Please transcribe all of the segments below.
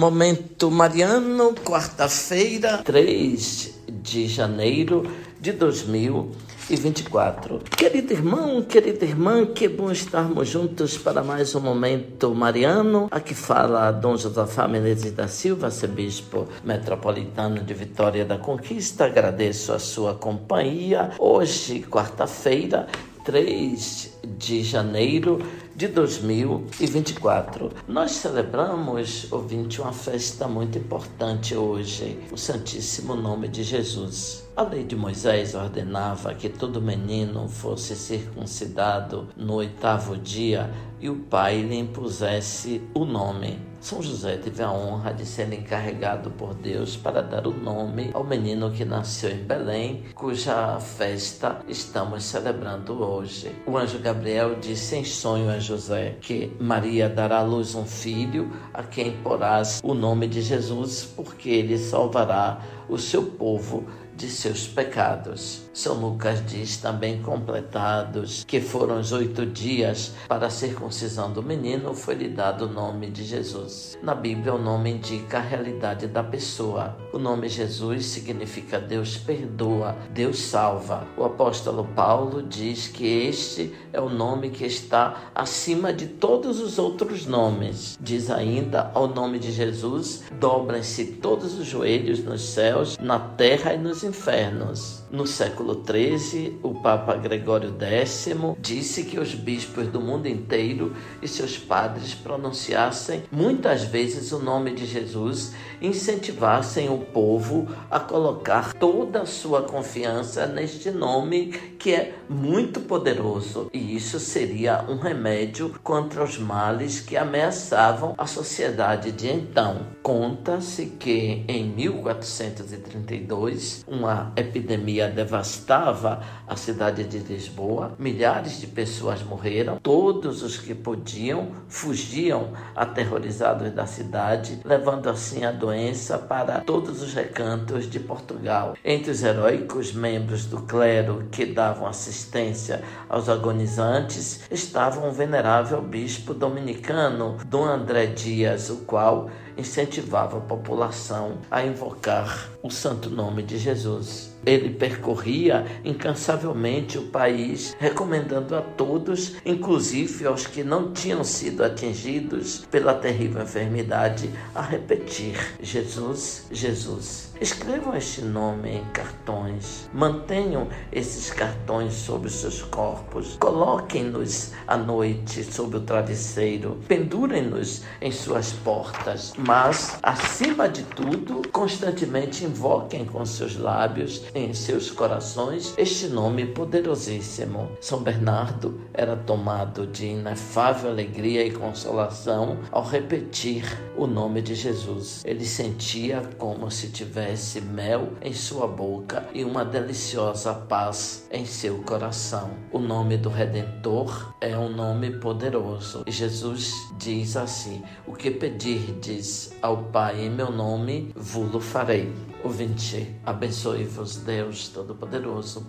Momento Mariano, quarta-feira, 3 de janeiro de 2024. Querido irmão, querida irmã, que bom estarmos juntos para mais um Momento Mariano. Aqui fala Dom Josafá Menezes da Silva, arcebispo metropolitano de Vitória da Conquista. Agradeço a sua companhia. Hoje, quarta-feira, 3 de janeiro de 2024. Nós celebramos, ouvinte, uma festa muito importante hoje, o Santíssimo Nome de Jesus. A lei de Moisés ordenava que todo menino fosse circuncidado no oitavo dia e o pai lhe impusesse o nome. São José teve a honra de ser encarregado por Deus para dar o nome ao menino que nasceu em Belém, cuja festa estamos celebrando hoje. O anjo Gabriel disse em sonho a José que Maria dará à luz um filho a quem porás o nome de Jesus, porque ele salvará o seu povo de seus pecados. São Lucas diz também completados que foram os oito dias para a circuncisão do menino, foi-lhe dado o nome de Jesus. Na Bíblia, o nome indica a realidade da pessoa. O nome Jesus significa Deus perdoa, Deus salva. O apóstolo Paulo diz que este é o nome que está acima de todos os outros nomes. Diz ainda: ao nome de Jesus dobrem-se todos os joelhos nos céus, na terra e nos infernos. No século XIII, o Papa Gregório X disse que os bispos do mundo inteiro e seus padres pronunciassem muitas vezes o nome de Jesus incentivassem o povo a colocar toda a sua confiança neste nome que é muito poderoso. E isso seria um remédio contra os males que ameaçavam a sociedade de então. Conta-se que em 1432, uma epidemia devastava a cidade de Lisboa, milhares de pessoas morreram, todos os que podiam fugiam aterrorizados da cidade, levando assim a doença para todos os recantos de Portugal. Entre os heróicos membros do clero que davam assistência aos agonizantes estava um venerável bispo dominicano, Dom André Dias, o qual incentivava a população a invocar o santo nome de Jesus. Ele percorria incansavelmente o país, recomendando a todos, inclusive aos que não tinham sido atingidos pela terrível enfermidade, a repetir: Jesus, Jesus. Escrevam este nome em cartões, mantenham esses cartões sobre seus corpos, coloquem-nos à noite sob o travesseiro, pendurem-nos em suas portas, mas, acima de tudo, constantemente invoquem com seus lábios, em seus corações, este nome poderosíssimo. São Bernardo era tomado de inefável alegria e consolação ao repetir o nome de Jesus. Ele sentia como se tivesse mel em sua boca e uma deliciosa paz em seu coração. O nome do Redentor é um nome poderoso. E Jesus diz assim: O que pedirdes ao Pai em meu nome, vulo farei. Ouvinte, abençoe-vos Deus Todo-Poderoso,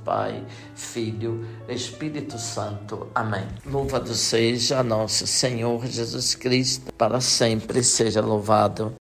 Pai, Filho, Espírito Santo. Amém. Louvado seja nosso Senhor Jesus Cristo, para sempre seja louvado.